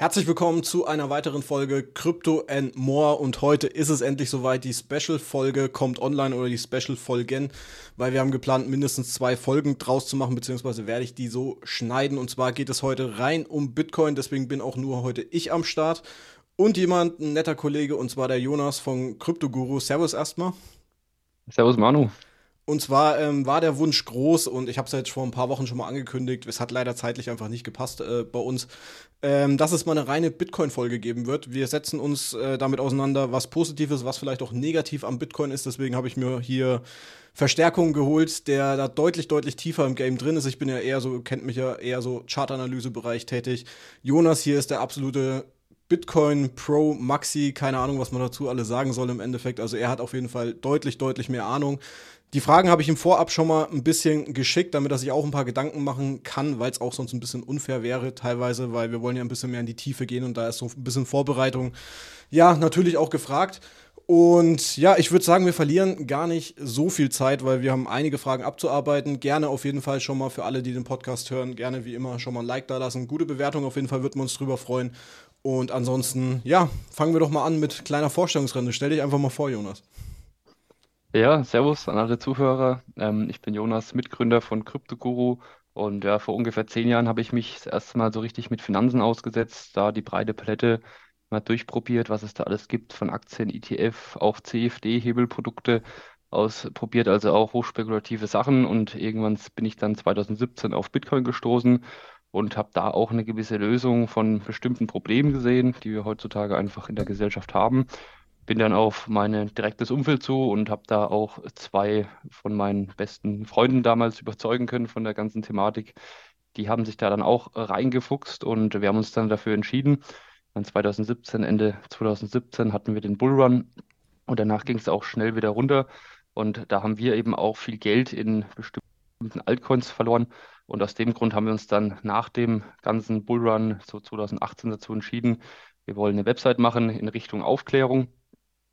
Herzlich willkommen zu einer weiteren Folge Crypto and More und heute ist es endlich soweit. Die Special-Folge kommt online oder die Special-Folgen, weil wir haben geplant, mindestens zwei Folgen draus zu machen, beziehungsweise werde ich die so schneiden. Und zwar geht es heute rein um Bitcoin, deswegen bin auch nur heute ich am Start und jemand, ein netter Kollege, und zwar der Jonas von Crypto Guru. Servus erstmal. Servus Manu. Und zwar ähm, war der Wunsch groß und ich habe es jetzt vor ein paar Wochen schon mal angekündigt. Es hat leider zeitlich einfach nicht gepasst äh, bei uns, ähm, dass es mal eine reine Bitcoin-Folge geben wird. Wir setzen uns äh, damit auseinander, was Positives, was vielleicht auch negativ am Bitcoin ist. Deswegen habe ich mir hier Verstärkung geholt, der da deutlich, deutlich tiefer im Game drin ist. Ich bin ja eher so, kennt mich ja eher so Chartanalyse-Bereich tätig. Jonas hier ist der absolute Bitcoin Pro Maxi, keine Ahnung, was man dazu alle sagen soll im Endeffekt. Also er hat auf jeden Fall deutlich, deutlich mehr Ahnung. Die Fragen habe ich ihm vorab schon mal ein bisschen geschickt, damit er sich auch ein paar Gedanken machen kann, weil es auch sonst ein bisschen unfair wäre teilweise, weil wir wollen ja ein bisschen mehr in die Tiefe gehen und da ist so ein bisschen Vorbereitung ja natürlich auch gefragt. Und ja, ich würde sagen, wir verlieren gar nicht so viel Zeit, weil wir haben einige Fragen abzuarbeiten. Gerne auf jeden Fall schon mal für alle, die den Podcast hören, gerne wie immer schon mal ein Like da lassen. Gute Bewertung auf jeden Fall, würden wir uns drüber freuen. Und ansonsten, ja, fangen wir doch mal an mit kleiner Vorstellungsrunde. Stell dich einfach mal vor, Jonas. Ja, Servus an alle Zuhörer. Ähm, ich bin Jonas, Mitgründer von CryptoGuru und ja, vor ungefähr zehn Jahren habe ich mich das erste Mal so richtig mit Finanzen ausgesetzt, da die breite Palette mal durchprobiert, was es da alles gibt, von Aktien, ETF, auch CFD, Hebelprodukte ausprobiert, also auch hochspekulative Sachen. Und irgendwann bin ich dann 2017 auf Bitcoin gestoßen und habe da auch eine gewisse Lösung von bestimmten Problemen gesehen, die wir heutzutage einfach in der Gesellschaft haben bin dann auf mein direktes Umfeld zu und habe da auch zwei von meinen besten Freunden damals überzeugen können von der ganzen Thematik. Die haben sich da dann auch reingefuchst und wir haben uns dann dafür entschieden. Dann 2017, Ende 2017 hatten wir den Bullrun und danach ging es auch schnell wieder runter. Und da haben wir eben auch viel Geld in bestimmten Altcoins verloren. Und aus dem Grund haben wir uns dann nach dem ganzen Bullrun, so 2018, dazu entschieden, wir wollen eine Website machen in Richtung Aufklärung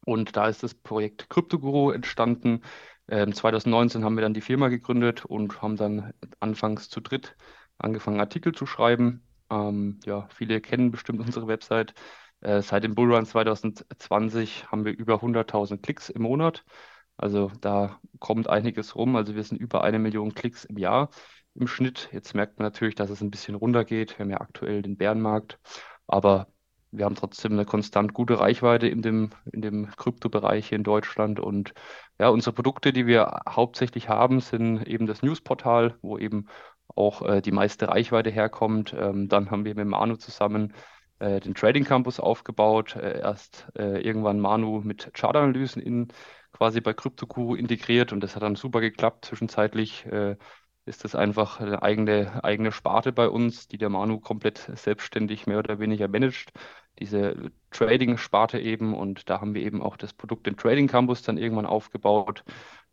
und da ist das Projekt CryptoGuru entstanden. Ähm, 2019 haben wir dann die Firma gegründet und haben dann anfangs zu dritt angefangen, Artikel zu schreiben. Ähm, ja, viele kennen bestimmt unsere Website. Äh, seit dem Bullrun 2020 haben wir über 100.000 Klicks im Monat. Also da kommt einiges rum. Also wir sind über eine Million Klicks im Jahr im Schnitt. Jetzt merkt man natürlich, dass es ein bisschen runtergeht. Wir haben ja aktuell den Bärenmarkt. Aber wir haben trotzdem eine konstant gute Reichweite in dem, in dem Kryptobereich hier in Deutschland. Und ja, unsere Produkte, die wir hauptsächlich haben, sind eben das Newsportal, wo eben auch äh, die meiste Reichweite herkommt. Ähm, dann haben wir mit Manu zusammen äh, den Trading Campus aufgebaut. Äh, erst äh, irgendwann Manu mit Chartanalysen in quasi bei CryptoGuru integriert und das hat dann super geklappt. Zwischenzeitlich äh, ist das einfach eine eigene, eigene Sparte bei uns, die der Manu komplett selbstständig mehr oder weniger managt diese Trading-Sparte eben und da haben wir eben auch das Produkt im Trading Campus dann irgendwann aufgebaut.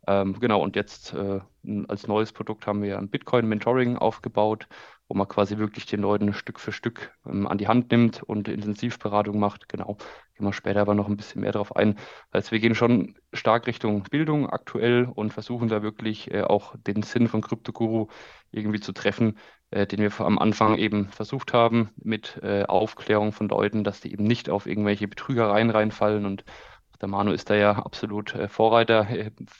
Ähm, genau, und jetzt äh, als neues Produkt haben wir ein Bitcoin Mentoring aufgebaut, wo man quasi wirklich den Leuten Stück für Stück ähm, an die Hand nimmt und Intensivberatung macht. Genau, gehen wir später aber noch ein bisschen mehr darauf ein. Also wir gehen schon stark Richtung Bildung aktuell und versuchen da wirklich äh, auch den Sinn von CryptoGuru irgendwie zu treffen, den wir am Anfang eben versucht haben mit äh, Aufklärung von Leuten, dass die eben nicht auf irgendwelche Betrügereien reinfallen und der Manu ist da ja absolut äh, Vorreiter,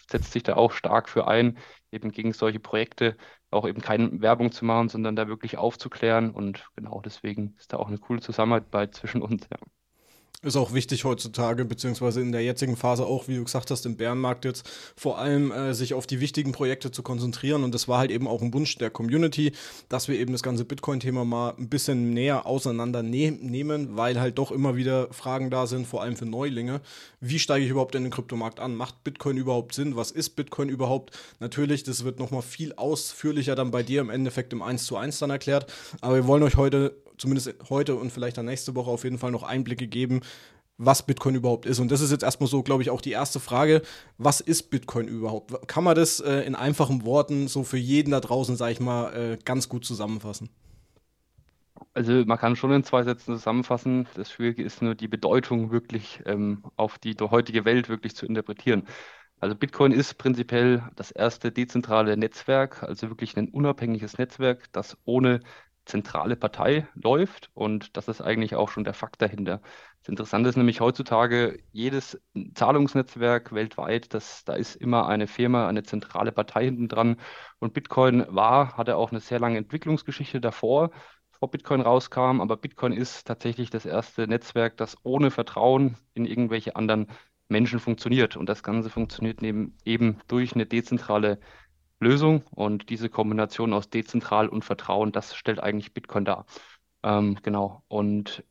setzt sich da auch stark für ein, eben gegen solche Projekte auch eben keine Werbung zu machen, sondern da wirklich aufzuklären. Und genau deswegen ist da auch eine coole Zusammenarbeit zwischen uns. Ja. Ist auch wichtig heutzutage, beziehungsweise in der jetzigen Phase auch, wie du gesagt hast, im Bärenmarkt jetzt, vor allem äh, sich auf die wichtigen Projekte zu konzentrieren. Und das war halt eben auch ein Wunsch der Community, dass wir eben das ganze Bitcoin-Thema mal ein bisschen näher auseinandernehmen, weil halt doch immer wieder Fragen da sind, vor allem für Neulinge. Wie steige ich überhaupt in den Kryptomarkt an? Macht Bitcoin überhaupt Sinn? Was ist Bitcoin überhaupt? Natürlich, das wird nochmal viel ausführlicher dann bei dir im Endeffekt im 1 zu 1 dann erklärt. Aber wir wollen euch heute zumindest heute und vielleicht dann nächste Woche auf jeden Fall noch Einblicke geben, was Bitcoin überhaupt ist. Und das ist jetzt erstmal so, glaube ich, auch die erste Frage. Was ist Bitcoin überhaupt? Kann man das äh, in einfachen Worten so für jeden da draußen, sage ich mal, äh, ganz gut zusammenfassen? Also man kann schon in zwei Sätzen zusammenfassen. Das Schwierige ist nur die Bedeutung wirklich ähm, auf die heutige Welt wirklich zu interpretieren. Also Bitcoin ist prinzipiell das erste dezentrale Netzwerk, also wirklich ein unabhängiges Netzwerk, das ohne zentrale Partei läuft und das ist eigentlich auch schon der Fakt dahinter. Das Interessante ist nämlich heutzutage, jedes Zahlungsnetzwerk weltweit, das, da ist immer eine Firma, eine zentrale Partei hinten dran. Und Bitcoin war, hatte auch eine sehr lange Entwicklungsgeschichte davor, bevor Bitcoin rauskam, aber Bitcoin ist tatsächlich das erste Netzwerk, das ohne Vertrauen in irgendwelche anderen Menschen funktioniert. Und das Ganze funktioniert neben, eben durch eine dezentrale Lösung. Und diese Kombination aus dezentral und Vertrauen, das stellt eigentlich Bitcoin dar. Ähm, genau. Und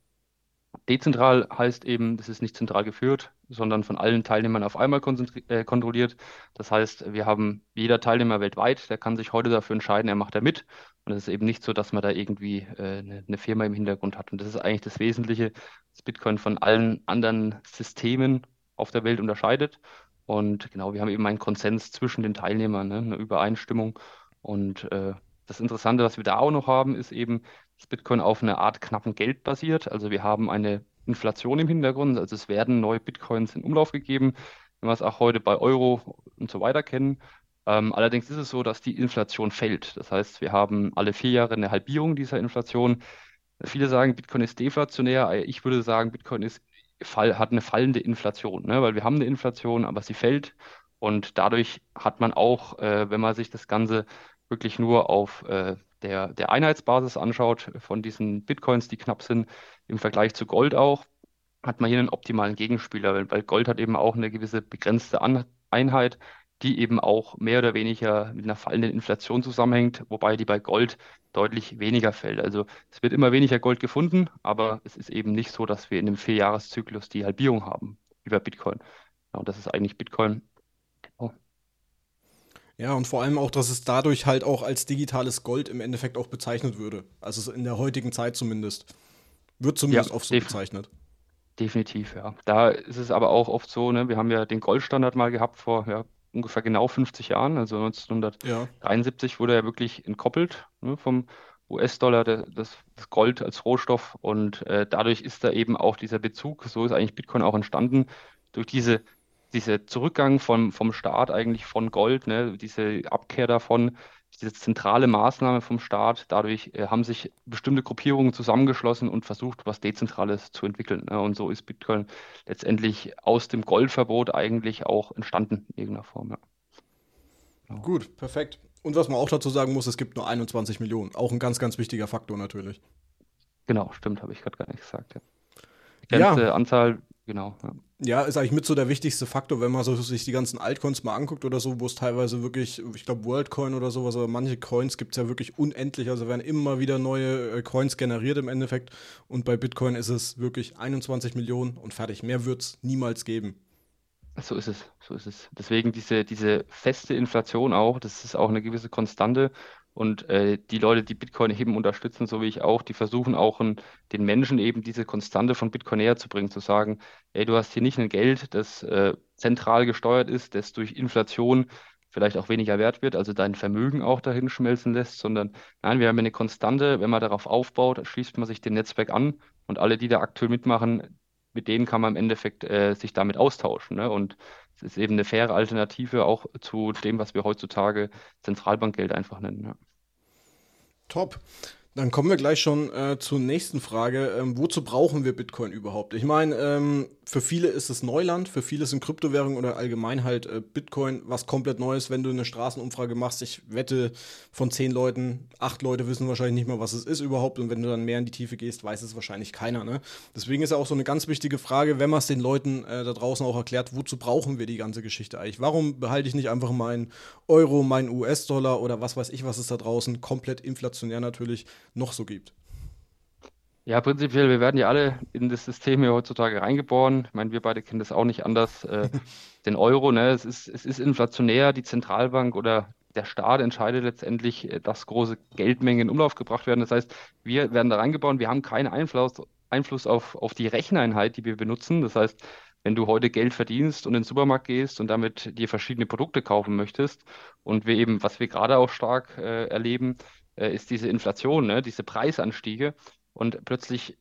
dezentral heißt eben, das ist nicht zentral geführt, sondern von allen Teilnehmern auf einmal äh, kontrolliert. Das heißt, wir haben jeder Teilnehmer weltweit, der kann sich heute dafür entscheiden, er macht da mit. Und es ist eben nicht so, dass man da irgendwie äh, eine, eine Firma im Hintergrund hat. Und das ist eigentlich das Wesentliche, dass Bitcoin von allen anderen Systemen auf der Welt unterscheidet. Und genau, wir haben eben einen Konsens zwischen den Teilnehmern, ne, eine Übereinstimmung. Und äh, das Interessante, was wir da auch noch haben, ist eben, dass Bitcoin auf einer Art knappen Geld basiert. Also wir haben eine Inflation im Hintergrund, also es werden neue Bitcoins in Umlauf gegeben, wenn wir es auch heute bei Euro und so weiter kennen. Ähm, allerdings ist es so, dass die Inflation fällt. Das heißt, wir haben alle vier Jahre eine Halbierung dieser Inflation. Viele sagen, Bitcoin ist deflationär. Ich würde sagen, Bitcoin ist Fall, hat eine fallende Inflation, ne? weil wir haben eine Inflation, aber sie fällt und dadurch hat man auch, äh, wenn man sich das Ganze wirklich nur auf äh, der, der Einheitsbasis anschaut, von diesen Bitcoins, die knapp sind, im Vergleich zu Gold auch, hat man hier einen optimalen Gegenspieler, weil, Gold hat eben auch eine gewisse begrenzte An Einheit, die eben auch mehr oder weniger mit einer fallenden Inflation zusammenhängt, wobei die bei Gold deutlich weniger fällt. Also es wird immer weniger Gold gefunden, aber es ist eben nicht so, dass wir in einem Vierjahreszyklus die Halbierung haben, bei Bitcoin. Und das ist eigentlich Bitcoin. Oh. Ja, und vor allem auch, dass es dadurch halt auch als digitales Gold im Endeffekt auch bezeichnet würde. Also in der heutigen Zeit zumindest. Wird zumindest ja, oft so bezeichnet. Definitiv, ja. Da ist es aber auch oft so, ne, wir haben ja den Goldstandard mal gehabt vor ja, ungefähr genau 50 Jahren, also 1973 ja. wurde er wirklich entkoppelt ne, vom US-Dollar, das, das, Gold als Rohstoff und äh, dadurch ist da eben auch dieser Bezug, so ist eigentlich Bitcoin auch entstanden, durch diese, diese Zurückgang vom, vom Staat eigentlich von Gold, ne, diese Abkehr davon, diese zentrale Maßnahme vom Staat. Dadurch äh, haben sich bestimmte Gruppierungen zusammengeschlossen und versucht, was Dezentrales zu entwickeln. Ne? Und so ist Bitcoin letztendlich aus dem Goldverbot eigentlich auch entstanden in irgendeiner Form. Ja. Genau. Gut, perfekt. Und was man auch dazu sagen muss, es gibt nur 21 Millionen. Auch ein ganz, ganz wichtiger Faktor natürlich. Genau, stimmt, habe ich gerade gar nicht gesagt. Ja. Begrenzte ja. Anzahl Genau. Ja. Ja. ist eigentlich mit so der wichtigste Faktor, wenn man so sich die ganzen Altcoins mal anguckt oder so, wo es teilweise wirklich, ich glaube, Worldcoin oder sowas, aber manche Coins gibt es ja wirklich unendlich. Also werden immer wieder neue äh, Coins generiert im Endeffekt. Und bei Bitcoin ist es wirklich 21 Millionen und fertig. Mehr wird es niemals geben. So ist es, so ist es. Deswegen diese, diese feste Inflation auch, das ist auch eine gewisse Konstante. Und äh, die Leute, die Bitcoin eben unterstützen, so wie ich auch, die versuchen auch in, den Menschen eben diese Konstante von Bitcoin näher zu bringen, zu sagen, ey, du hast hier nicht ein Geld, das äh, zentral gesteuert ist, das durch Inflation vielleicht auch weniger wert wird, also dein Vermögen auch dahin schmelzen lässt, sondern nein, wir haben eine Konstante, wenn man darauf aufbaut, schließt man sich dem Netzwerk an und alle, die da aktuell mitmachen, mit denen kann man im Endeffekt äh, sich damit austauschen. Ne? Und es ist eben eine faire Alternative auch zu dem, was wir heutzutage Zentralbankgeld einfach nennen. Ja. Top. Dann kommen wir gleich schon äh, zur nächsten Frage. Ähm, wozu brauchen wir Bitcoin überhaupt? Ich meine, ähm, für viele ist es Neuland, für viele sind Kryptowährungen oder allgemein halt äh, Bitcoin was komplett Neues, wenn du eine Straßenumfrage machst. Ich wette, von zehn Leuten, acht Leute wissen wahrscheinlich nicht mal, was es ist überhaupt. Und wenn du dann mehr in die Tiefe gehst, weiß es wahrscheinlich keiner. Ne? Deswegen ist ja auch so eine ganz wichtige Frage, wenn man es den Leuten äh, da draußen auch erklärt, wozu brauchen wir die ganze Geschichte eigentlich? Warum behalte ich nicht einfach meinen Euro, meinen US-Dollar oder was weiß ich, was es da draußen komplett inflationär natürlich noch so gibt. Ja, prinzipiell, wir werden ja alle in das System hier heutzutage reingeboren. Ich meine, wir beide kennen das auch nicht anders. Äh, den Euro, ne, es ist, es ist inflationär, die Zentralbank oder der Staat entscheidet letztendlich, äh, dass große Geldmengen in Umlauf gebracht werden. Das heißt, wir werden da reingeboren, wir haben keinen Einfluss, Einfluss auf, auf die Recheneinheit, die wir benutzen. Das heißt, wenn du heute Geld verdienst und in den Supermarkt gehst und damit dir verschiedene Produkte kaufen möchtest und wir eben, was wir gerade auch stark äh, erleben, äh, ist diese Inflation, ne? diese Preisanstiege. Und plötzlich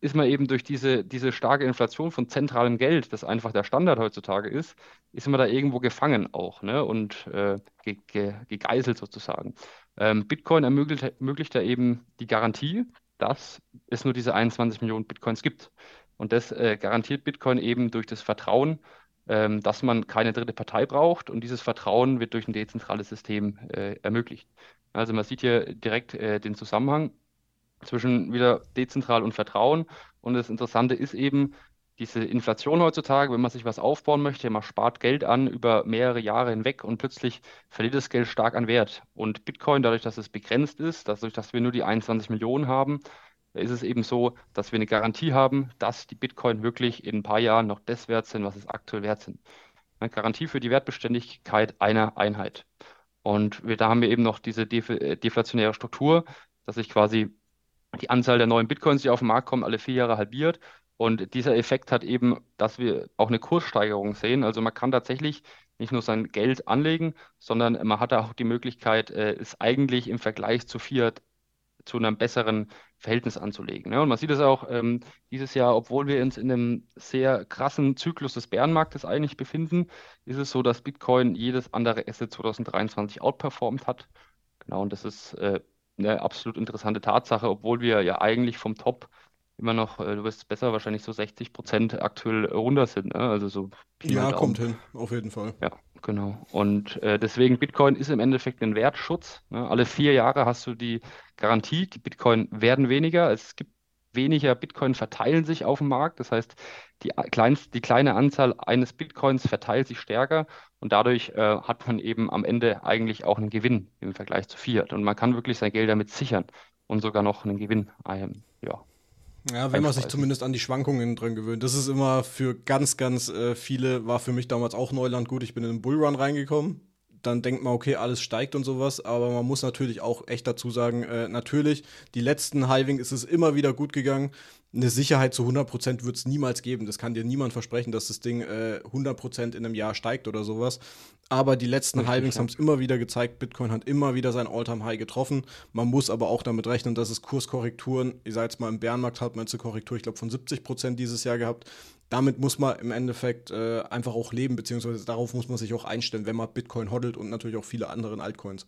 ist man eben durch diese, diese starke Inflation von zentralem Geld, das einfach der Standard heutzutage ist, ist man da irgendwo gefangen auch ne? und äh, ge ge gegeißelt sozusagen. Ähm, Bitcoin ermöglicht, ermöglicht da eben die Garantie, dass es nur diese 21 Millionen Bitcoins gibt. Und das äh, garantiert Bitcoin eben durch das Vertrauen, ähm, dass man keine dritte Partei braucht. Und dieses Vertrauen wird durch ein dezentrales System äh, ermöglicht. Also man sieht hier direkt äh, den Zusammenhang zwischen wieder dezentral und Vertrauen. Und das Interessante ist eben, diese Inflation heutzutage, wenn man sich was aufbauen möchte, man spart Geld an über mehrere Jahre hinweg und plötzlich verliert das Geld stark an Wert. Und Bitcoin, dadurch, dass es begrenzt ist, dadurch, dass wir nur die 21 Millionen haben, ist es eben so, dass wir eine Garantie haben, dass die Bitcoin wirklich in ein paar Jahren noch das wert sind, was es aktuell wert sind. Eine Garantie für die Wertbeständigkeit einer Einheit. Und wir, da haben wir eben noch diese äh, deflationäre Struktur, dass sich quasi die Anzahl der neuen Bitcoins, die auf den Markt kommen, alle vier Jahre halbiert. Und dieser Effekt hat eben, dass wir auch eine Kurssteigerung sehen. Also man kann tatsächlich nicht nur sein Geld anlegen, sondern man hat auch die Möglichkeit, äh, es eigentlich im Vergleich zu Fiat zu einem besseren Verhältnis anzulegen. Ne? Und man sieht es auch ähm, dieses Jahr, obwohl wir uns in einem sehr krassen Zyklus des Bärenmarktes eigentlich befinden, ist es so, dass Bitcoin jedes andere Asset 2023 outperformt hat. Genau, und das ist äh, eine absolut interessante Tatsache, obwohl wir ja eigentlich vom Top immer noch, äh, du wirst besser, wahrscheinlich so 60 Prozent aktuell runter sind. Ne? Also so ja, kommt hin, auf jeden Fall. Ja, genau. Und äh, deswegen Bitcoin ist im Endeffekt ein Wertschutz. Ne? Alle vier Jahre hast du die Garantie, die Bitcoin werden weniger. Es gibt weniger Bitcoin verteilen sich auf dem Markt. Das heißt, die, kleinst, die kleine Anzahl eines Bitcoins verteilt sich stärker und dadurch äh, hat man eben am Ende eigentlich auch einen Gewinn im Vergleich zu Fiat. Und man kann wirklich sein Geld damit sichern und sogar noch einen Gewinn ähm, ja, ja, wenn man sich zumindest an die Schwankungen dran gewöhnt. Das ist immer für ganz, ganz äh, viele, war für mich damals auch Neuland gut. Ich bin in den Bullrun reingekommen dann denkt man, okay, alles steigt und sowas, aber man muss natürlich auch echt dazu sagen, äh, natürlich, die letzten Halving ist es immer wieder gut gegangen. Eine Sicherheit zu 100% wird es niemals geben. Das kann dir niemand versprechen, dass das Ding äh, 100% in einem Jahr steigt oder sowas. Aber die letzten Richtig, Halvings haben es immer wieder gezeigt. Bitcoin hat immer wieder sein Alltime-High getroffen. Man muss aber auch damit rechnen, dass es Kurskorrekturen, ihr seid jetzt mal im Bärenmarkt, hat man jetzt eine Korrektur, ich glaube, von 70% dieses Jahr gehabt damit muss man im Endeffekt äh, einfach auch leben, beziehungsweise darauf muss man sich auch einstellen, wenn man Bitcoin hodelt und natürlich auch viele andere Altcoins.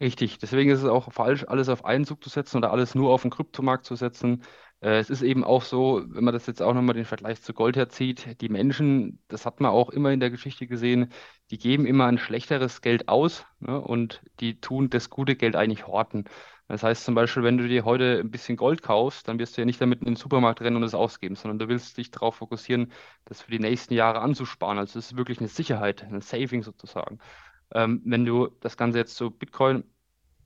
Richtig, deswegen ist es auch falsch, alles auf einen Zug zu setzen oder alles nur auf den Kryptomarkt zu setzen. Äh, es ist eben auch so, wenn man das jetzt auch nochmal den Vergleich zu Gold herzieht, die Menschen, das hat man auch immer in der Geschichte gesehen, die geben immer ein schlechteres Geld aus ne, und die tun das gute Geld eigentlich horten. Das heißt zum Beispiel, wenn du dir heute ein bisschen Gold kaufst, dann wirst du ja nicht damit in den Supermarkt rennen und es ausgeben, sondern du willst dich darauf fokussieren, das für die nächsten Jahre anzusparen. Also es ist wirklich eine Sicherheit, ein Saving sozusagen. Ähm, wenn du das Ganze jetzt zu Bitcoin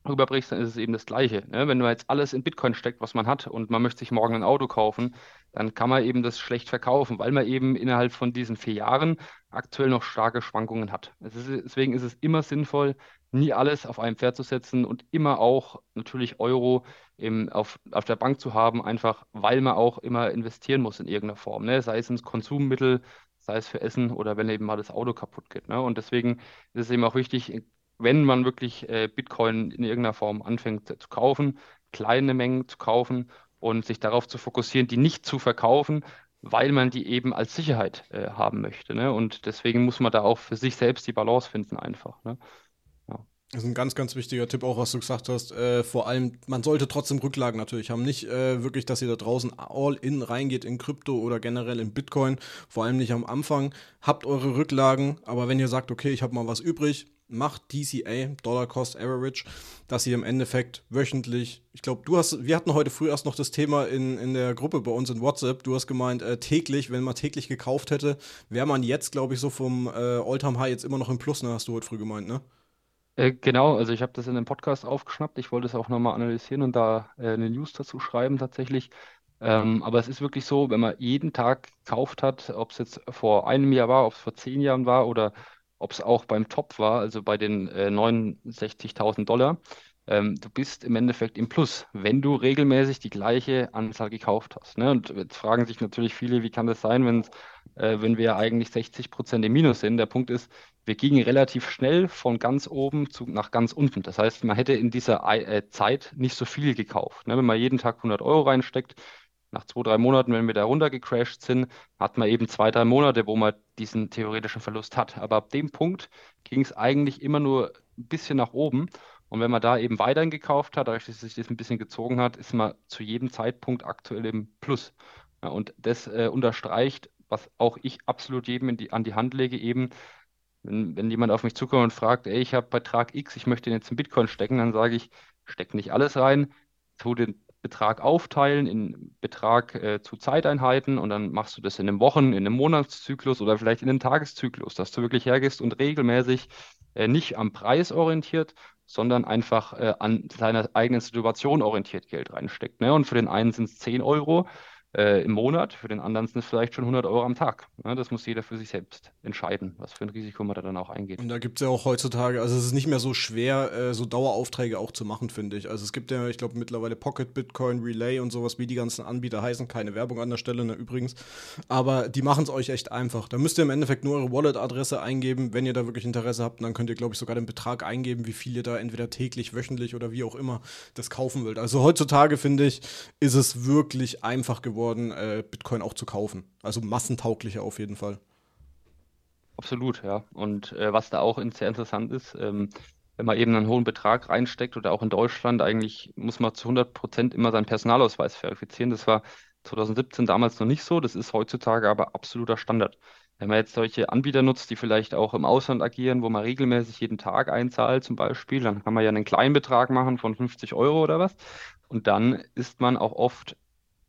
rüberbrichst, dann ist es eben das Gleiche. Ne? Wenn du jetzt alles in Bitcoin steckt, was man hat, und man möchte sich morgen ein Auto kaufen, dann kann man eben das schlecht verkaufen, weil man eben innerhalb von diesen vier Jahren aktuell noch starke Schwankungen hat. Ist, deswegen ist es immer sinnvoll, nie alles auf ein Pferd zu setzen und immer auch natürlich Euro im, auf, auf der Bank zu haben, einfach weil man auch immer investieren muss in irgendeiner Form, ne? sei es ins Konsummittel, sei es für Essen oder wenn eben mal das Auto kaputt geht. Ne? Und deswegen ist es eben auch wichtig, wenn man wirklich äh, Bitcoin in irgendeiner Form anfängt zu kaufen, kleine Mengen zu kaufen und sich darauf zu fokussieren, die nicht zu verkaufen, weil man die eben als Sicherheit äh, haben möchte. Ne? Und deswegen muss man da auch für sich selbst die Balance finden einfach. Ne? Das ist ein ganz, ganz wichtiger Tipp, auch was du gesagt hast. Äh, vor allem, man sollte trotzdem Rücklagen natürlich haben. Nicht äh, wirklich, dass ihr da draußen all in reingeht in Krypto oder generell in Bitcoin. Vor allem nicht am Anfang. Habt eure Rücklagen, aber wenn ihr sagt, okay, ich habe mal was übrig, macht DCA, Dollar Cost Average, dass ihr im Endeffekt wöchentlich, ich glaube, du hast, wir hatten heute früh erst noch das Thema in, in der Gruppe bei uns in WhatsApp, du hast gemeint, äh, täglich, wenn man täglich gekauft hätte, wäre man jetzt, glaube ich, so vom äh, Alltime High jetzt immer noch im Plus, ne, hast du heute früh gemeint, ne? Äh, genau, also ich habe das in einem Podcast aufgeschnappt. Ich wollte es auch nochmal analysieren und da äh, eine News dazu schreiben tatsächlich. Ähm, aber es ist wirklich so, wenn man jeden Tag gekauft hat, ob es jetzt vor einem Jahr war, ob es vor zehn Jahren war oder ob es auch beim Top war, also bei den äh, 69.000 Dollar, ähm, du bist im Endeffekt im Plus, wenn du regelmäßig die gleiche Anzahl gekauft hast. Ne? Und jetzt fragen sich natürlich viele, wie kann das sein, wenn, äh, wenn wir eigentlich 60 Prozent im Minus sind? Der Punkt ist, wir gingen relativ schnell von ganz oben zu, nach ganz unten. Das heißt, man hätte in dieser äh, Zeit nicht so viel gekauft. Ne? Wenn man jeden Tag 100 Euro reinsteckt, nach zwei, drei Monaten, wenn wir da runtergecrashed sind, hat man eben zwei, drei Monate, wo man diesen theoretischen Verlust hat. Aber ab dem Punkt ging es eigentlich immer nur ein bisschen nach oben. Und wenn man da eben weiterhin gekauft hat, dadurch, dass sich das ein bisschen gezogen hat, ist man zu jedem Zeitpunkt aktuell im Plus. Ja, und das äh, unterstreicht, was auch ich absolut jedem die, an die Hand lege, eben, wenn, wenn jemand auf mich zukommt und fragt, ey, ich habe Betrag X, ich möchte den jetzt in Bitcoin stecken, dann sage ich, steck nicht alles rein, tu den Betrag aufteilen in Betrag äh, zu Zeiteinheiten und dann machst du das in einem Wochen-, in einem Monatszyklus oder vielleicht in einem Tageszyklus, dass du wirklich hergehst und regelmäßig äh, nicht am Preis orientiert, sondern einfach äh, an seiner eigenen Situation orientiert Geld reinsteckt. Ne? Und für den einen sind es 10 Euro, äh, im Monat, für den anderen sind es vielleicht schon 100 Euro am Tag. Ja, das muss jeder für sich selbst entscheiden, was für ein Risiko man da dann auch eingeht. Und da gibt es ja auch heutzutage, also es ist nicht mehr so schwer, äh, so Daueraufträge auch zu machen, finde ich. Also es gibt ja, ich glaube, mittlerweile Pocket, Bitcoin, Relay und sowas, wie die ganzen Anbieter heißen. Keine Werbung an der Stelle, ne, übrigens. Aber die machen es euch echt einfach. Da müsst ihr im Endeffekt nur eure Wallet-Adresse eingeben, wenn ihr da wirklich Interesse habt. Und dann könnt ihr, glaube ich, sogar den Betrag eingeben, wie viel ihr da entweder täglich, wöchentlich oder wie auch immer das kaufen wollt. Also heutzutage, finde ich, ist es wirklich einfach geworden geworden, äh, Bitcoin auch zu kaufen. Also massentauglicher auf jeden Fall. Absolut, ja. Und äh, was da auch sehr interessant ist, ähm, wenn man eben einen hohen Betrag reinsteckt oder auch in Deutschland, eigentlich muss man zu 100 Prozent immer seinen Personalausweis verifizieren. Das war 2017 damals noch nicht so, das ist heutzutage aber absoluter Standard. Wenn man jetzt solche Anbieter nutzt, die vielleicht auch im Ausland agieren, wo man regelmäßig jeden Tag einzahlt zum Beispiel, dann kann man ja einen kleinen Betrag machen von 50 Euro oder was. Und dann ist man auch oft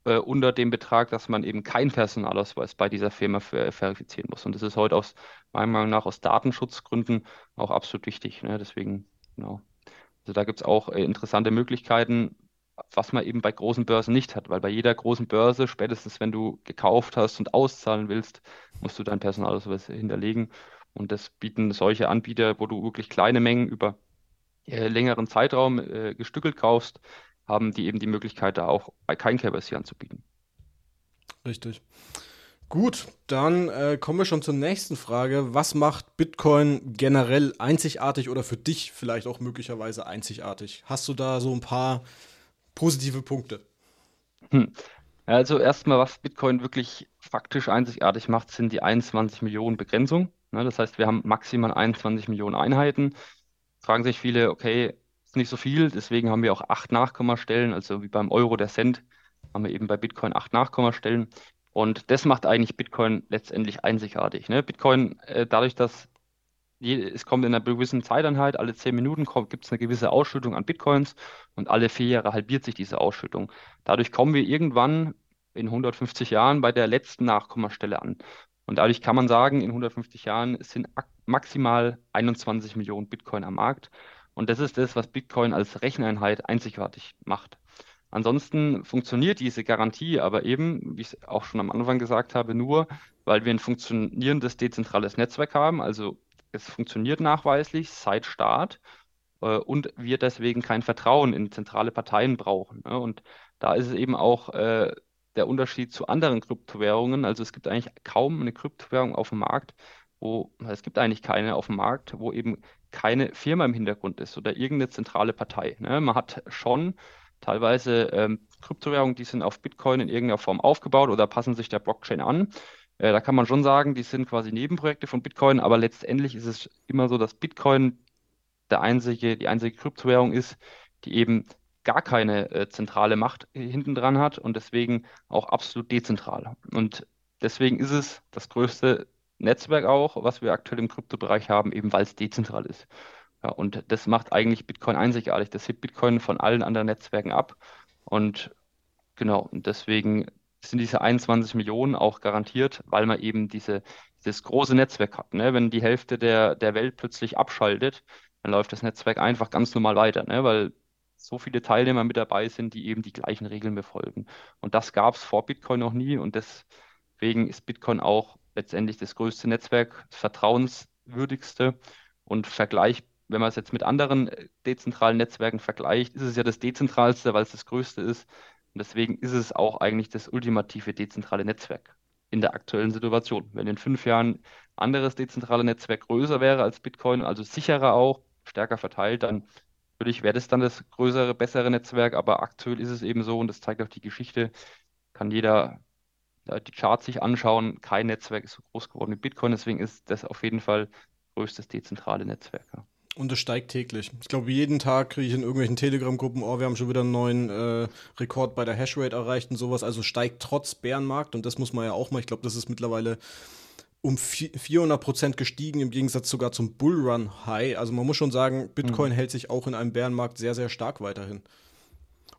äh, unter dem Betrag, dass man eben keinen Personalausweis bei dieser Firma ver verifizieren muss. Und das ist heute aus meiner Meinung nach aus Datenschutzgründen auch absolut wichtig. Ne? Deswegen, genau. Also da gibt es auch äh, interessante Möglichkeiten, was man eben bei großen Börsen nicht hat, weil bei jeder großen Börse, spätestens wenn du gekauft hast und auszahlen willst, musst du deinen Personalausweis hinterlegen. Und das bieten solche Anbieter, wo du wirklich kleine Mengen über äh, längeren Zeitraum äh, gestückelt kaufst, haben die eben die Möglichkeit, da auch kein KYC anzubieten. Richtig. Gut, dann äh, kommen wir schon zur nächsten Frage. Was macht Bitcoin generell einzigartig oder für dich vielleicht auch möglicherweise einzigartig? Hast du da so ein paar positive Punkte? Hm. Also erstmal, was Bitcoin wirklich faktisch einzigartig macht, sind die 21 Millionen Begrenzung. Ne, das heißt, wir haben maximal 21 Millionen Einheiten. Fragen sich viele, okay, nicht so viel, deswegen haben wir auch acht Nachkommastellen, also wie beim Euro der Cent haben wir eben bei Bitcoin acht Nachkommastellen. Und das macht eigentlich Bitcoin letztendlich einzigartig. Ne? Bitcoin, äh, dadurch, dass je, es kommt in einer gewissen Zeiteinheit, alle zehn Minuten gibt es eine gewisse Ausschüttung an Bitcoins und alle vier Jahre halbiert sich diese Ausschüttung. Dadurch kommen wir irgendwann in 150 Jahren bei der letzten Nachkommastelle an. Und dadurch kann man sagen, in 150 Jahren sind maximal 21 Millionen Bitcoin am Markt. Und das ist das, was Bitcoin als Recheneinheit einzigartig macht. Ansonsten funktioniert diese Garantie aber eben, wie ich es auch schon am Anfang gesagt habe, nur, weil wir ein funktionierendes dezentrales Netzwerk haben. Also es funktioniert nachweislich seit Start äh, und wir deswegen kein Vertrauen in zentrale Parteien brauchen. Ne? Und da ist es eben auch äh, der Unterschied zu anderen Kryptowährungen. Also es gibt eigentlich kaum eine Kryptowährung auf dem Markt, wo es gibt eigentlich keine auf dem Markt, wo eben keine Firma im Hintergrund ist oder irgendeine zentrale Partei. Ne? Man hat schon teilweise ähm, Kryptowährungen, die sind auf Bitcoin in irgendeiner Form aufgebaut oder passen sich der Blockchain an. Äh, da kann man schon sagen, die sind quasi Nebenprojekte von Bitcoin, aber letztendlich ist es immer so, dass Bitcoin der einzige, die einzige Kryptowährung ist, die eben gar keine äh, zentrale Macht hinten dran hat und deswegen auch absolut dezentral. Und deswegen ist es das größte Netzwerk auch, was wir aktuell im Kryptobereich haben, eben weil es dezentral ist. Ja, und das macht eigentlich Bitcoin einzigartig. Das hebt Bitcoin von allen anderen Netzwerken ab. Und genau, und deswegen sind diese 21 Millionen auch garantiert, weil man eben diese, dieses große Netzwerk hat. Ne? Wenn die Hälfte der, der Welt plötzlich abschaltet, dann läuft das Netzwerk einfach ganz normal weiter, ne? weil so viele Teilnehmer mit dabei sind, die eben die gleichen Regeln befolgen. Und das gab es vor Bitcoin noch nie und deswegen ist Bitcoin auch letztendlich das größte Netzwerk, das vertrauenswürdigste und Vergleich, wenn man es jetzt mit anderen äh, dezentralen Netzwerken vergleicht, ist es ja das dezentralste, weil es das größte ist. Und deswegen ist es auch eigentlich das ultimative dezentrale Netzwerk in der aktuellen Situation. Wenn in fünf Jahren anderes dezentrale Netzwerk größer wäre als Bitcoin, also sicherer auch, stärker verteilt, dann würde ich, wäre das dann das größere, bessere Netzwerk. Aber aktuell ist es eben so, und das zeigt auch die Geschichte, kann jeder die Charts sich anschauen. Kein Netzwerk ist so groß geworden wie Bitcoin, deswegen ist das auf jeden Fall größtes dezentrale Netzwerk. Ja. Und es steigt täglich. Ich glaube, jeden Tag kriege ich in irgendwelchen Telegram-Gruppen, oh, wir haben schon wieder einen neuen äh, Rekord bei der Hashrate erreicht und sowas. Also steigt trotz Bärenmarkt und das muss man ja auch mal. Ich glaube, das ist mittlerweile um 400 Prozent gestiegen, im Gegensatz sogar zum Bullrun-High. Also man muss schon sagen, Bitcoin mhm. hält sich auch in einem Bärenmarkt sehr, sehr stark weiterhin.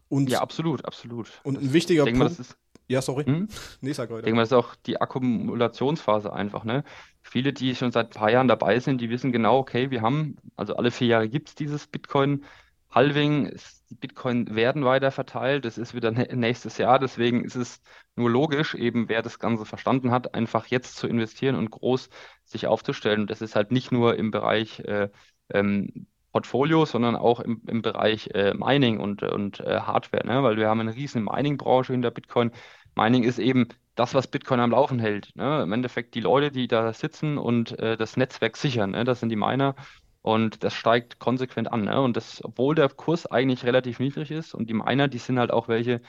Und, ja, absolut, absolut. Und ein wichtiger Punkt. Mal, ist, ja, sorry. Hm? Nee, sag weiter. Ich denke mal, das ist auch die Akkumulationsphase einfach, ne? Viele, die schon seit ein paar Jahren dabei sind, die wissen genau, okay, wir haben, also alle vier Jahre gibt es dieses Bitcoin-Halving, die Bitcoin werden weiter verteilt, das ist wieder nächstes Jahr, deswegen ist es nur logisch, eben wer das Ganze verstanden hat, einfach jetzt zu investieren und groß sich aufzustellen. Und das ist halt nicht nur im Bereich äh, ähm, Portfolio, sondern auch im, im Bereich äh, Mining und, und äh, Hardware, ne? weil wir haben eine riesen Mining-Branche hinter Bitcoin. Mining ist eben das, was Bitcoin am Laufen hält. Ne? Im Endeffekt die Leute, die da sitzen und äh, das Netzwerk sichern, ne? das sind die Miner. Und das steigt konsequent an. Ne? Und das, obwohl der Kurs eigentlich relativ niedrig ist und die Miner, die sind halt auch welche,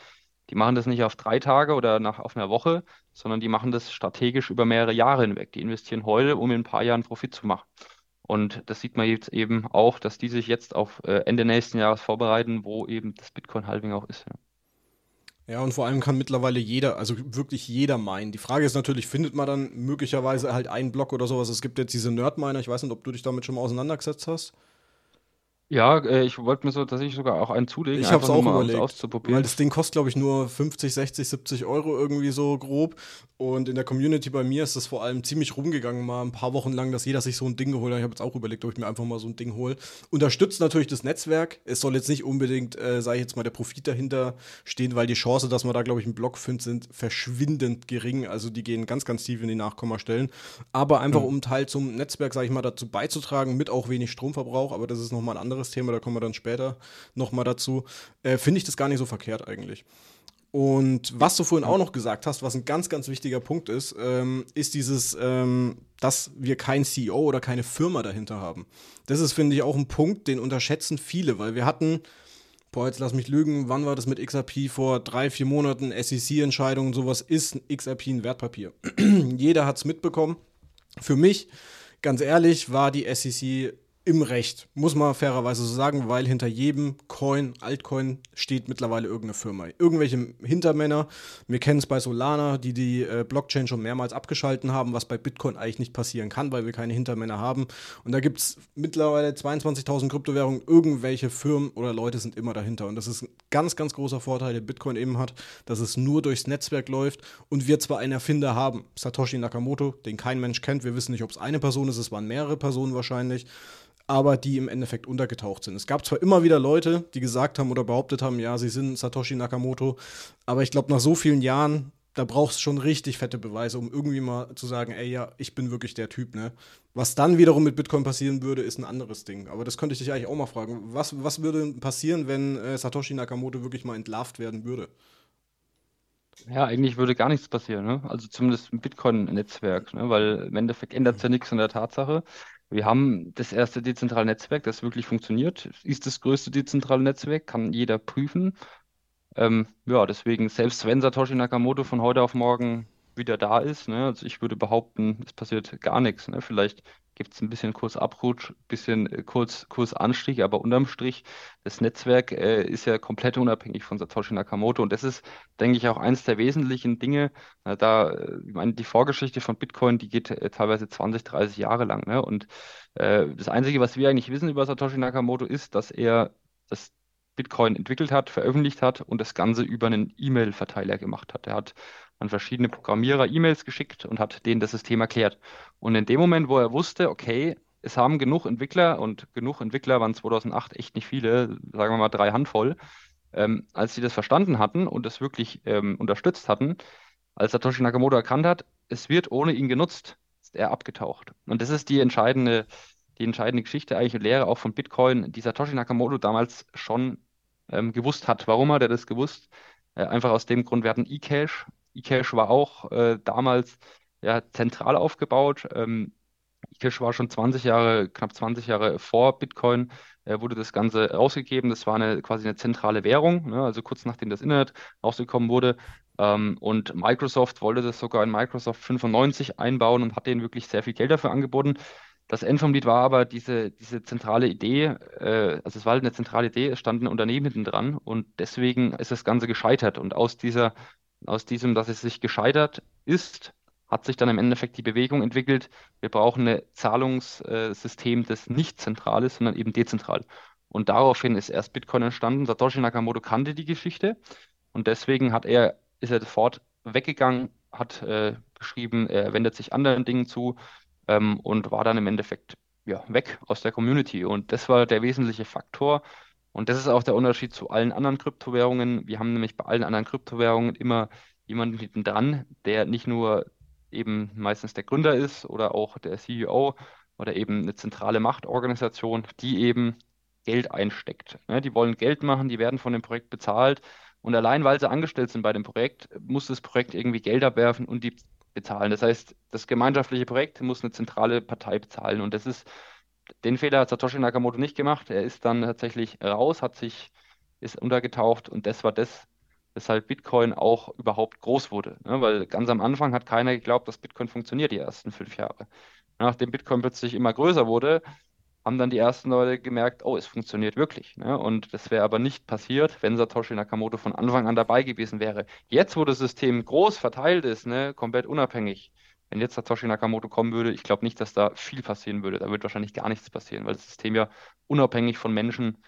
die machen das nicht auf drei Tage oder nach, auf einer Woche, sondern die machen das strategisch über mehrere Jahre hinweg. Die investieren heute, um in ein paar Jahren Profit zu machen. Und das sieht man jetzt eben auch, dass die sich jetzt auf äh, Ende nächsten Jahres vorbereiten, wo eben das Bitcoin-Halving auch ist. Ja. ja, und vor allem kann mittlerweile jeder, also wirklich jeder meinen. Die Frage ist natürlich, findet man dann möglicherweise halt einen Block oder sowas? Es gibt jetzt diese Nerd-Miner, ich weiß nicht, ob du dich damit schon mal auseinandergesetzt hast. Ja, äh, ich wollte mir so tatsächlich sogar auch einen zulegen, Ich habe es auch mal, überlegt, auszuprobieren. weil das Ding kostet, glaube ich, nur 50, 60, 70 Euro irgendwie so grob. Und in der Community bei mir ist das vor allem ziemlich rumgegangen, mal ein paar Wochen lang, dass jeder sich so ein Ding geholt hat. Ich habe jetzt auch überlegt, ob ich mir einfach mal so ein Ding hole. Unterstützt natürlich das Netzwerk. Es soll jetzt nicht unbedingt, äh, sage ich jetzt mal, der Profit dahinter stehen, weil die Chance, dass man da, glaube ich, einen Block findet, sind verschwindend gering. Also die gehen ganz, ganz tief in die Nachkommastellen. Aber einfach, mhm. um Teil zum Netzwerk, sage ich mal, dazu beizutragen, mit auch wenig Stromverbrauch. Aber das ist nochmal ein anderes Thema, da kommen wir dann später nochmal dazu. Äh, Finde ich das gar nicht so verkehrt eigentlich. Und was du vorhin auch noch gesagt hast, was ein ganz, ganz wichtiger Punkt ist, ähm, ist dieses, ähm, dass wir kein CEO oder keine Firma dahinter haben. Das ist, finde ich, auch ein Punkt, den unterschätzen viele, weil wir hatten, boah, jetzt lass mich lügen, wann war das mit XRP? Vor drei, vier Monaten, SEC-Entscheidungen, sowas ist XRP ein Wertpapier. Jeder hat es mitbekommen. Für mich, ganz ehrlich, war die SEC im Recht, muss man fairerweise so sagen, weil hinter jedem Coin, Altcoin steht mittlerweile irgendeine Firma. Irgendwelche Hintermänner. Wir kennen es bei Solana, die die äh, Blockchain schon mehrmals abgeschalten haben, was bei Bitcoin eigentlich nicht passieren kann, weil wir keine Hintermänner haben. Und da gibt es mittlerweile 22.000 Kryptowährungen. Irgendwelche Firmen oder Leute sind immer dahinter. Und das ist ein ganz, ganz großer Vorteil, den Bitcoin eben hat, dass es nur durchs Netzwerk läuft und wir zwar einen Erfinder haben, Satoshi Nakamoto, den kein Mensch kennt. Wir wissen nicht, ob es eine Person ist, es waren mehrere Personen wahrscheinlich aber die im Endeffekt untergetaucht sind. Es gab zwar immer wieder Leute, die gesagt haben oder behauptet haben, ja, sie sind Satoshi Nakamoto, aber ich glaube, nach so vielen Jahren, da brauchst du schon richtig fette Beweise, um irgendwie mal zu sagen, ey, ja, ich bin wirklich der Typ, ne? Was dann wiederum mit Bitcoin passieren würde, ist ein anderes Ding. Aber das könnte ich dich eigentlich auch mal fragen. Was, was würde passieren, wenn äh, Satoshi Nakamoto wirklich mal entlarvt werden würde? Ja, eigentlich würde gar nichts passieren, ne? Also zumindest im Bitcoin-Netzwerk, ne? Weil im Endeffekt ändert es ja nichts an der Tatsache. Wir haben das erste dezentrale Netzwerk, das wirklich funktioniert. Ist das größte dezentrale Netzwerk, kann jeder prüfen. Ähm, ja, deswegen, selbst wenn Satoshi Nakamoto von heute auf morgen wieder da ist, ne, also ich würde behaupten, es passiert gar nichts. Ne? Vielleicht gibt es ein bisschen Kursabrutsch, ein bisschen äh, Kurs, Kursanstieg, aber unterm Strich, das Netzwerk äh, ist ja komplett unabhängig von Satoshi Nakamoto und das ist, denke ich, auch eines der wesentlichen Dinge. Äh, da, ich meine, die Vorgeschichte von Bitcoin, die geht äh, teilweise 20, 30 Jahre lang. Ne? Und äh, das Einzige, was wir eigentlich wissen über Satoshi Nakamoto, ist, dass er das Bitcoin entwickelt hat, veröffentlicht hat und das Ganze über einen E-Mail-Verteiler gemacht hat. Er hat an verschiedene Programmierer E-Mails geschickt und hat denen das System erklärt. Und in dem Moment, wo er wusste, okay, es haben genug Entwickler und genug Entwickler waren 2008 echt nicht viele, sagen wir mal drei Handvoll, ähm, als sie das verstanden hatten und das wirklich ähm, unterstützt hatten, als Satoshi Nakamoto erkannt hat, es wird ohne ihn genutzt, ist er abgetaucht. Und das ist die entscheidende, die entscheidende Geschichte eigentlich und Lehre auch von Bitcoin, die Satoshi Nakamoto damals schon ähm, gewusst hat. Warum hat er das gewusst? Äh, einfach aus dem Grund, wir hatten eCash eCash war auch äh, damals ja, zentral aufgebaut. Ähm, eCash war schon 20 Jahre, knapp 20 Jahre vor Bitcoin, äh, wurde das Ganze rausgegeben. Das war eine, quasi eine zentrale Währung. Ne? Also kurz nachdem das Internet rausgekommen wurde, Ähm, und Microsoft wollte das sogar in Microsoft 95 einbauen und hat denen wirklich sehr viel Geld dafür angeboten. Das End vom Lied war aber diese, diese zentrale Idee, äh, also es war halt eine zentrale Idee, es stand ein Unternehmen hinten dran und deswegen ist das Ganze gescheitert. Und aus dieser, aus diesem, dass es sich gescheitert ist, hat sich dann im Endeffekt die Bewegung entwickelt. Wir brauchen ein Zahlungssystem, das nicht zentral ist, sondern eben dezentral. Und daraufhin ist erst Bitcoin entstanden. Satoshi Nakamoto kannte die Geschichte und deswegen hat er, ist er sofort weggegangen, hat äh, geschrieben, er wendet sich anderen Dingen zu ähm, und war dann im Endeffekt ja, weg aus der Community. Und das war der wesentliche Faktor. Und das ist auch der Unterschied zu allen anderen Kryptowährungen. Wir haben nämlich bei allen anderen Kryptowährungen immer jemanden hinten dran, der nicht nur eben meistens der Gründer ist oder auch der CEO oder eben eine zentrale Machtorganisation, die eben Geld einsteckt. Ja, die wollen Geld machen, die werden von dem Projekt bezahlt und allein weil sie angestellt sind bei dem Projekt, muss das Projekt irgendwie Geld abwerfen und die bezahlen. Das heißt, das gemeinschaftliche Projekt muss eine zentrale Partei bezahlen. Und das ist, den Fehler hat Satoshi Nakamoto nicht gemacht. Er ist dann tatsächlich raus, hat sich, ist untergetaucht und das war das, weshalb Bitcoin auch überhaupt groß wurde. Ne? Weil ganz am Anfang hat keiner geglaubt, dass Bitcoin funktioniert, die ersten fünf Jahre. Nachdem Bitcoin plötzlich immer größer wurde, haben dann die ersten Leute gemerkt, oh, es funktioniert wirklich. Ne? Und das wäre aber nicht passiert, wenn Satoshi Nakamoto von Anfang an dabei gewesen wäre. Jetzt, wo das System groß verteilt ist, ne, komplett unabhängig, wenn jetzt Satoshi Nakamoto kommen würde, ich glaube nicht, dass da viel passieren würde. Da wird wahrscheinlich gar nichts passieren, weil das System ja unabhängig von Menschen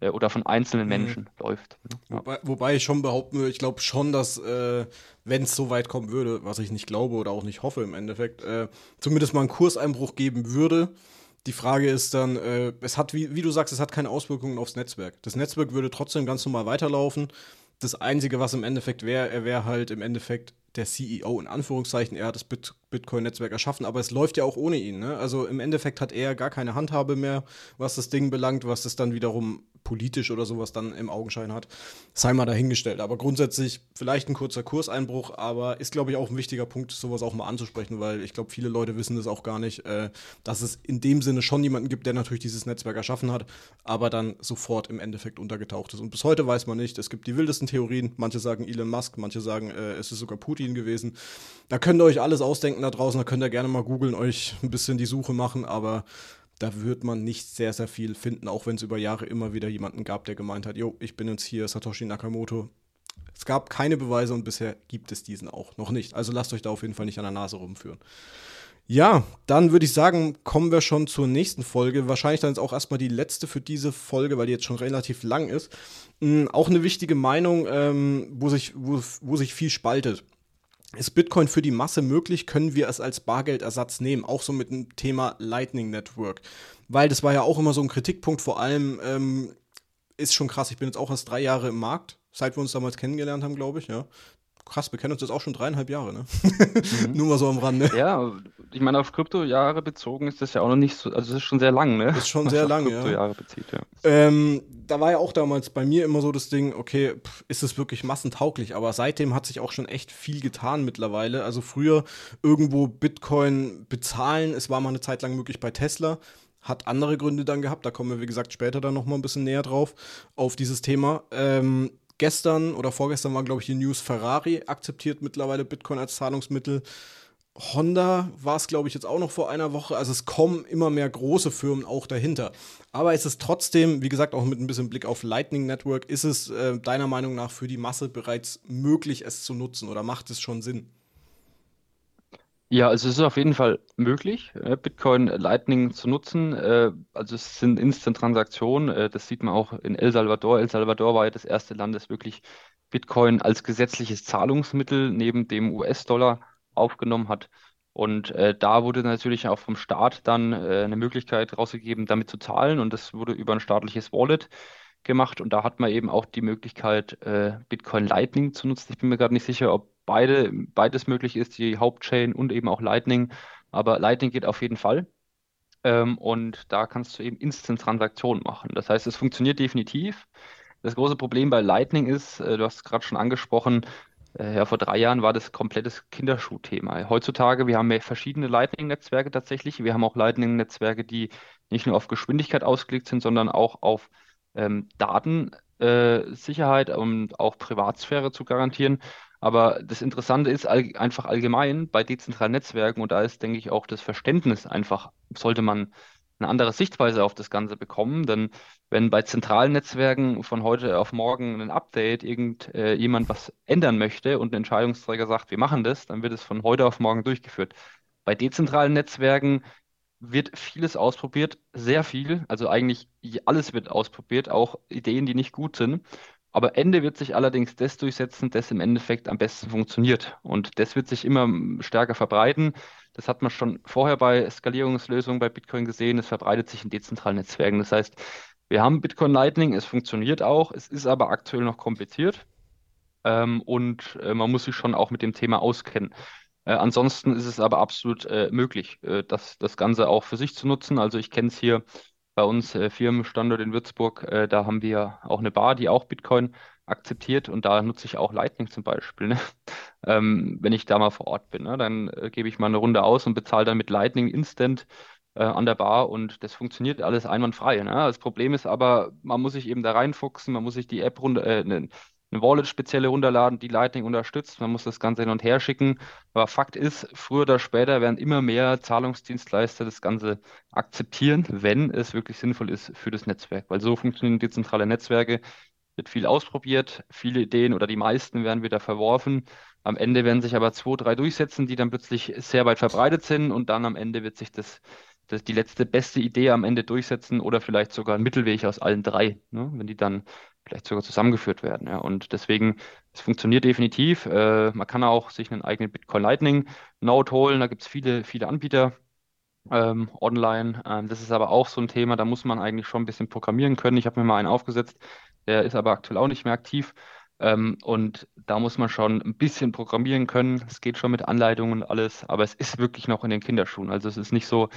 äh, oder von einzelnen mhm. Menschen mhm. läuft. Ja. Wobei, wobei, ich schon behaupten würde, ich glaube schon, dass, äh, wenn es so weit kommen würde, was ich nicht glaube oder auch nicht hoffe im Endeffekt, äh, zumindest mal einen Kurseinbruch geben würde die Frage ist dann, äh, es hat, wie, wie du sagst, es hat keine Auswirkungen aufs Netzwerk. Das Netzwerk würde trotzdem ganz normal weiterlaufen. Das Einzige, was im Endeffekt wäre, er wäre halt im Endeffekt der CEO in Anführungszeichen. Er hat das Bit Bitcoin-Netzwerk erschaffen, aber es läuft ja auch ohne ihn. Ne? Also im Endeffekt hat er gar keine Handhabe mehr, was das Ding belangt, was es dann wiederum politisch oder sowas dann im Augenschein hat, sei mal dahingestellt. Aber grundsätzlich vielleicht ein kurzer Kurseinbruch, aber ist, glaube ich, auch ein wichtiger Punkt, sowas auch mal anzusprechen, weil ich glaube, viele Leute wissen das auch gar nicht, äh, dass es in dem Sinne schon jemanden gibt, der natürlich dieses Netzwerk erschaffen hat, aber dann sofort im Endeffekt untergetaucht ist. Und bis heute weiß man nicht, es gibt die wildesten Theorien. Manche sagen Elon Musk, manche sagen, äh, es ist sogar Putin gewesen. Da könnt ihr euch alles ausdenken da draußen, da könnt ihr gerne mal googeln, euch ein bisschen die Suche machen, aber da wird man nicht sehr, sehr viel finden, auch wenn es über Jahre immer wieder jemanden gab, der gemeint hat, jo, ich bin jetzt hier Satoshi Nakamoto. Es gab keine Beweise und bisher gibt es diesen auch noch nicht. Also lasst euch da auf jeden Fall nicht an der Nase rumführen. Ja, dann würde ich sagen, kommen wir schon zur nächsten Folge. Wahrscheinlich dann ist auch erstmal die letzte für diese Folge, weil die jetzt schon relativ lang ist. Mhm, auch eine wichtige Meinung, ähm, wo, sich, wo, wo sich viel spaltet. Ist Bitcoin für die Masse möglich? Können wir es als Bargeldersatz nehmen? Auch so mit dem Thema Lightning Network. Weil das war ja auch immer so ein Kritikpunkt, vor allem ähm, ist schon krass. Ich bin jetzt auch erst drei Jahre im Markt, seit wir uns damals kennengelernt haben, glaube ich, ja krass, wir kennen uns jetzt auch schon dreieinhalb Jahre, ne? Mhm. Nur mal so am Rande. Ja, ich meine, auf Kryptojahre bezogen ist das ja auch noch nicht so, also es ist schon sehr lang, ne? Ist schon sehr lang, ja. Kryptojahre bezieht, ja. Ähm, da war ja auch damals bei mir immer so das Ding, okay, pff, ist es wirklich massentauglich? Aber seitdem hat sich auch schon echt viel getan mittlerweile. Also früher irgendwo Bitcoin bezahlen, es war mal eine Zeit lang möglich bei Tesla hat andere Gründe dann gehabt. Da kommen wir, wie gesagt, später dann noch mal ein bisschen näher drauf auf dieses Thema. Ähm, gestern oder vorgestern war, glaube ich, die News, Ferrari akzeptiert mittlerweile Bitcoin als Zahlungsmittel. Honda war es, glaube ich, jetzt auch noch vor einer Woche. Also es kommen immer mehr große Firmen auch dahinter. Aber es ist trotzdem, wie gesagt, auch mit ein bisschen Blick auf Lightning Network, ist es äh, deiner Meinung nach für die Masse bereits möglich, es zu nutzen oder macht es schon Sinn? Ja, also es ist auf jeden Fall möglich, äh, Bitcoin Lightning zu nutzen. Äh, also es sind Instant-Transaktionen. Äh, das sieht man auch in El Salvador. El Salvador war ja das erste Land, das wirklich Bitcoin als gesetzliches Zahlungsmittel neben dem US-Dollar aufgenommen hat. Und äh, da wurde natürlich auch vom Staat dann äh, eine Möglichkeit rausgegeben, damit zu zahlen. Und das wurde über ein staatliches Wallet gemacht. Und da hat man eben auch die Möglichkeit, äh, Bitcoin Lightning zu nutzen. Ich bin mir gerade nicht sicher, ob beide, beides möglich ist, die Hauptchain und eben auch Lightning. Aber Lightning geht auf jeden Fall. Ähm, und da kannst du eben Instant-Transaktionen machen. Das heißt, es funktioniert definitiv. Das große Problem bei Lightning ist, äh, du hast es gerade schon angesprochen, ja, vor drei Jahren war das komplettes Kinderschuhthema. Heutzutage, wir haben ja verschiedene Lightning-Netzwerke tatsächlich. Wir haben auch Lightning-Netzwerke, die nicht nur auf Geschwindigkeit ausgelegt sind, sondern auch auf ähm, Datensicherheit äh, und auch Privatsphäre zu garantieren. Aber das Interessante ist all, einfach allgemein bei dezentralen Netzwerken und da ist, denke ich, auch das Verständnis einfach, sollte man eine andere Sichtweise auf das Ganze bekommen. Denn wenn bei zentralen Netzwerken von heute auf morgen ein Update irgendjemand äh, was ändern möchte und ein Entscheidungsträger sagt, wir machen das, dann wird es von heute auf morgen durchgeführt. Bei dezentralen Netzwerken wird vieles ausprobiert, sehr viel, also eigentlich alles wird ausprobiert, auch Ideen, die nicht gut sind. Aber Ende wird sich allerdings das durchsetzen, das im Endeffekt am besten funktioniert. Und das wird sich immer stärker verbreiten. Das hat man schon vorher bei Skalierungslösungen bei Bitcoin gesehen. Es verbreitet sich in dezentralen Netzwerken. Das heißt, wir haben Bitcoin Lightning, es funktioniert auch. Es ist aber aktuell noch kompliziert. Ähm, und äh, man muss sich schon auch mit dem Thema auskennen. Äh, ansonsten ist es aber absolut äh, möglich, äh, das, das Ganze auch für sich zu nutzen. Also ich kenne es hier bei uns äh, Firmenstandort in Würzburg, äh, da haben wir auch eine Bar, die auch Bitcoin akzeptiert und da nutze ich auch Lightning zum Beispiel. Ne? Ähm, wenn ich da mal vor Ort bin, ne? dann äh, gebe ich mal eine Runde aus und bezahle dann mit Lightning Instant äh, an der Bar und das funktioniert alles einwandfrei. Ne? Das Problem ist aber, man muss sich eben da reinfuchsen, man muss sich die App runter, äh, ne, eine Wallet spezielle runterladen, die Lightning unterstützt. Man muss das Ganze hin und her schicken. Aber Fakt ist, früher oder später werden immer mehr Zahlungsdienstleister das Ganze akzeptieren, wenn es wirklich sinnvoll ist für das Netzwerk. Weil so funktionieren dezentrale Netzwerke. Wird viel ausprobiert, viele Ideen oder die meisten werden wieder verworfen. Am Ende werden sich aber zwei, drei durchsetzen, die dann plötzlich sehr weit verbreitet sind und dann am Ende wird sich das das die letzte beste Idee am Ende durchsetzen oder vielleicht sogar ein Mittelweg aus allen drei, ne? wenn die dann vielleicht sogar zusammengeführt werden. Ja. Und deswegen, es funktioniert definitiv. Äh, man kann auch sich einen eigenen Bitcoin Lightning Node holen. Da gibt es viele, viele Anbieter ähm, online. Ähm, das ist aber auch so ein Thema, da muss man eigentlich schon ein bisschen programmieren können. Ich habe mir mal einen aufgesetzt, der ist aber aktuell auch nicht mehr aktiv. Ähm, und da muss man schon ein bisschen programmieren können. Es geht schon mit Anleitungen und alles, aber es ist wirklich noch in den Kinderschuhen. Also es ist nicht so,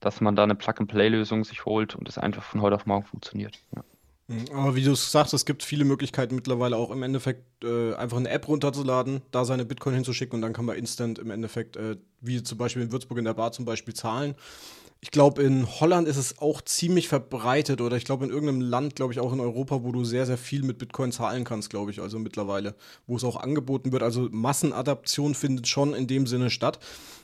dass man da eine Plug-and-Play-Lösung sich holt und es einfach von heute auf morgen funktioniert. Ja. Mhm, aber wie du es sagst, es gibt viele Möglichkeiten mittlerweile auch im Endeffekt äh, einfach eine App runterzuladen, da seine Bitcoin hinzuschicken und dann kann man instant im Endeffekt, äh, wie zum Beispiel in Würzburg in der Bar zum Beispiel, zahlen. Ich glaube, in Holland ist es auch ziemlich verbreitet oder ich glaube in irgendeinem Land, glaube ich auch in Europa, wo du sehr, sehr viel mit Bitcoin zahlen kannst, glaube ich, also mittlerweile, wo es auch angeboten wird. Also Massenadaption findet schon in dem Sinne statt.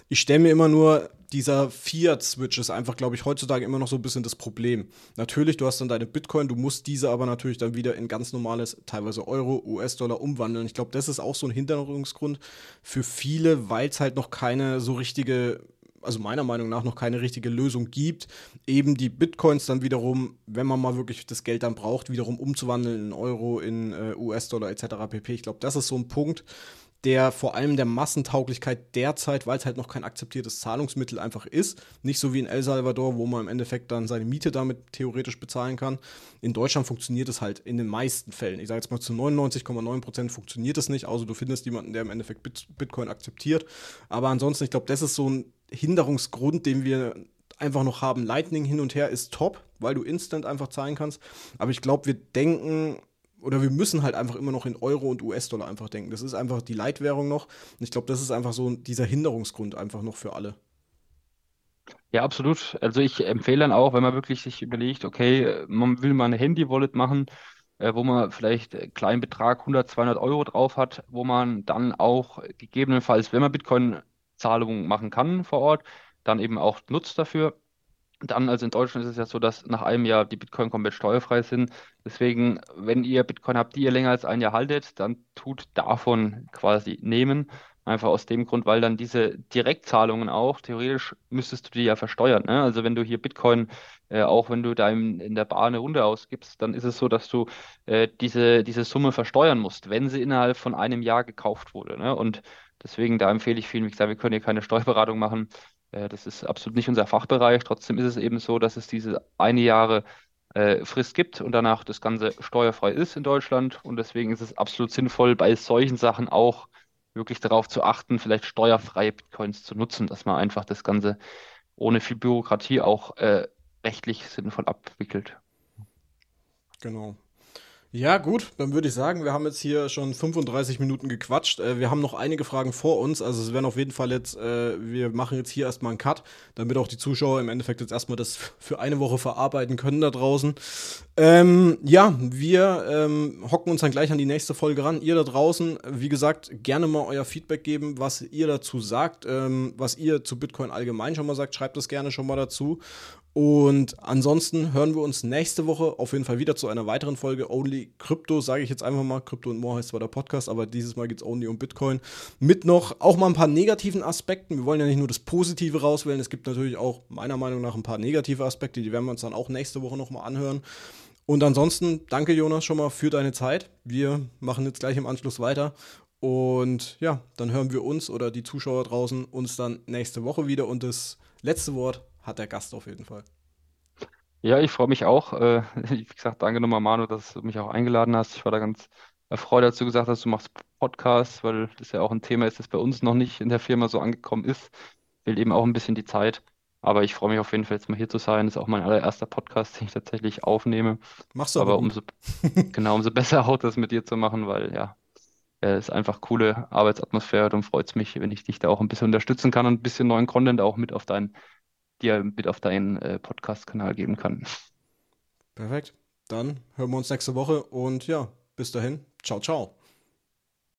Ich stelle mir immer nur, dieser Fiat-Switch ist einfach, glaube ich, heutzutage immer noch so ein bisschen das Problem. Natürlich, du hast dann deine Bitcoin, du musst diese aber natürlich dann wieder in ganz normales, teilweise Euro, US-Dollar umwandeln. Ich glaube, das ist auch so ein Hinderungsgrund für viele, weil es halt noch keine so richtige also meiner Meinung nach noch keine richtige Lösung gibt, eben die Bitcoins dann wiederum, wenn man mal wirklich das Geld dann braucht, wiederum umzuwandeln in Euro, in äh, US-Dollar etc. pp. Ich glaube, das ist so ein Punkt, der vor allem der Massentauglichkeit derzeit, weil es halt noch kein akzeptiertes Zahlungsmittel einfach ist, nicht so wie in El Salvador, wo man im Endeffekt dann seine Miete damit theoretisch bezahlen kann. In Deutschland funktioniert es halt in den meisten Fällen. Ich sage jetzt mal zu 99,9 Prozent funktioniert es nicht, außer du findest jemanden, der im Endeffekt Bitcoin akzeptiert. Aber ansonsten, ich glaube, das ist so ein Hinderungsgrund, den wir einfach noch haben. Lightning hin und her ist top, weil du instant einfach zahlen kannst. Aber ich glaube, wir denken oder wir müssen halt einfach immer noch in Euro und US-Dollar einfach denken. Das ist einfach die Leitwährung noch. Und ich glaube, das ist einfach so dieser Hinderungsgrund einfach noch für alle. Ja, absolut. Also ich empfehle dann auch, wenn man wirklich sich überlegt, okay, man will mal eine Handy-Wallet machen, äh, wo man vielleicht einen kleinen Betrag 100, 200 Euro drauf hat, wo man dann auch gegebenenfalls, wenn man Bitcoin-Zahlungen machen kann vor Ort, dann eben auch nutzt dafür. Dann, also in Deutschland ist es ja so, dass nach einem Jahr die Bitcoin komplett steuerfrei sind. Deswegen, wenn ihr Bitcoin habt, die ihr länger als ein Jahr haltet, dann tut davon quasi nehmen. Einfach aus dem Grund, weil dann diese Direktzahlungen auch, theoretisch müsstest du die ja versteuern. Ne? Also wenn du hier Bitcoin, äh, auch wenn du da in, in der Bar eine Runde ausgibst, dann ist es so, dass du äh, diese, diese Summe versteuern musst, wenn sie innerhalb von einem Jahr gekauft wurde. Ne? Und deswegen, da empfehle ich vielen, wie gesagt, wir können hier keine Steuerberatung machen. Äh, das ist absolut nicht unser Fachbereich. Trotzdem ist es eben so, dass es diese eine Jahre äh, Frist gibt und danach das Ganze steuerfrei ist in Deutschland. Und deswegen ist es absolut sinnvoll, bei solchen Sachen auch wirklich darauf zu achten, vielleicht steuerfreie Bitcoins zu nutzen, dass man einfach das Ganze ohne viel Bürokratie auch äh, rechtlich sinnvoll abwickelt. Genau. Ja, gut, dann würde ich sagen, wir haben jetzt hier schon 35 Minuten gequatscht. Äh, wir haben noch einige Fragen vor uns. Also es werden auf jeden Fall jetzt, äh, wir machen jetzt hier erstmal einen Cut, damit auch die Zuschauer im Endeffekt jetzt erstmal das für eine Woche verarbeiten können da draußen. Ähm, ja, wir ähm, hocken uns dann gleich an die nächste Folge ran. Ihr da draußen, wie gesagt, gerne mal euer Feedback geben, was ihr dazu sagt, ähm, was ihr zu Bitcoin allgemein schon mal sagt. Schreibt das gerne schon mal dazu. Und ansonsten hören wir uns nächste Woche auf jeden Fall wieder zu einer weiteren Folge Only Crypto, sage ich jetzt einfach mal. Crypto und More heißt zwar der Podcast, aber dieses Mal geht es only um Bitcoin. Mit noch auch mal ein paar negativen Aspekten. Wir wollen ja nicht nur das Positive rauswählen. Es gibt natürlich auch meiner Meinung nach ein paar negative Aspekte, die werden wir uns dann auch nächste Woche nochmal anhören. Und ansonsten danke Jonas schon mal für deine Zeit. Wir machen jetzt gleich im Anschluss weiter. Und ja, dann hören wir uns oder die Zuschauer draußen uns dann nächste Woche wieder. Und das letzte Wort hat der Gast auf jeden Fall. Ja, ich freue mich auch. Äh, wie gesagt, danke nochmal, Manu, dass du mich auch eingeladen hast. Ich war da ganz erfreut, als du gesagt hast, du machst Podcasts, weil das ja auch ein Thema ist, das bei uns noch nicht in der Firma so angekommen ist. Will eben auch ein bisschen die Zeit. Aber ich freue mich auf jeden Fall jetzt mal hier zu sein. Das ist auch mein allererster Podcast, den ich tatsächlich aufnehme. Machst du aber, aber umso, genau, umso besser auch das mit dir zu machen, weil ja, es ist einfach coole Arbeitsatmosphäre und freut es mich, wenn ich dich da auch ein bisschen unterstützen kann und ein bisschen neuen Content auch mit auf deinen dir mit auf deinen äh, Podcast-Kanal geben kann. Perfekt. Dann hören wir uns nächste Woche und ja, bis dahin. Ciao, ciao.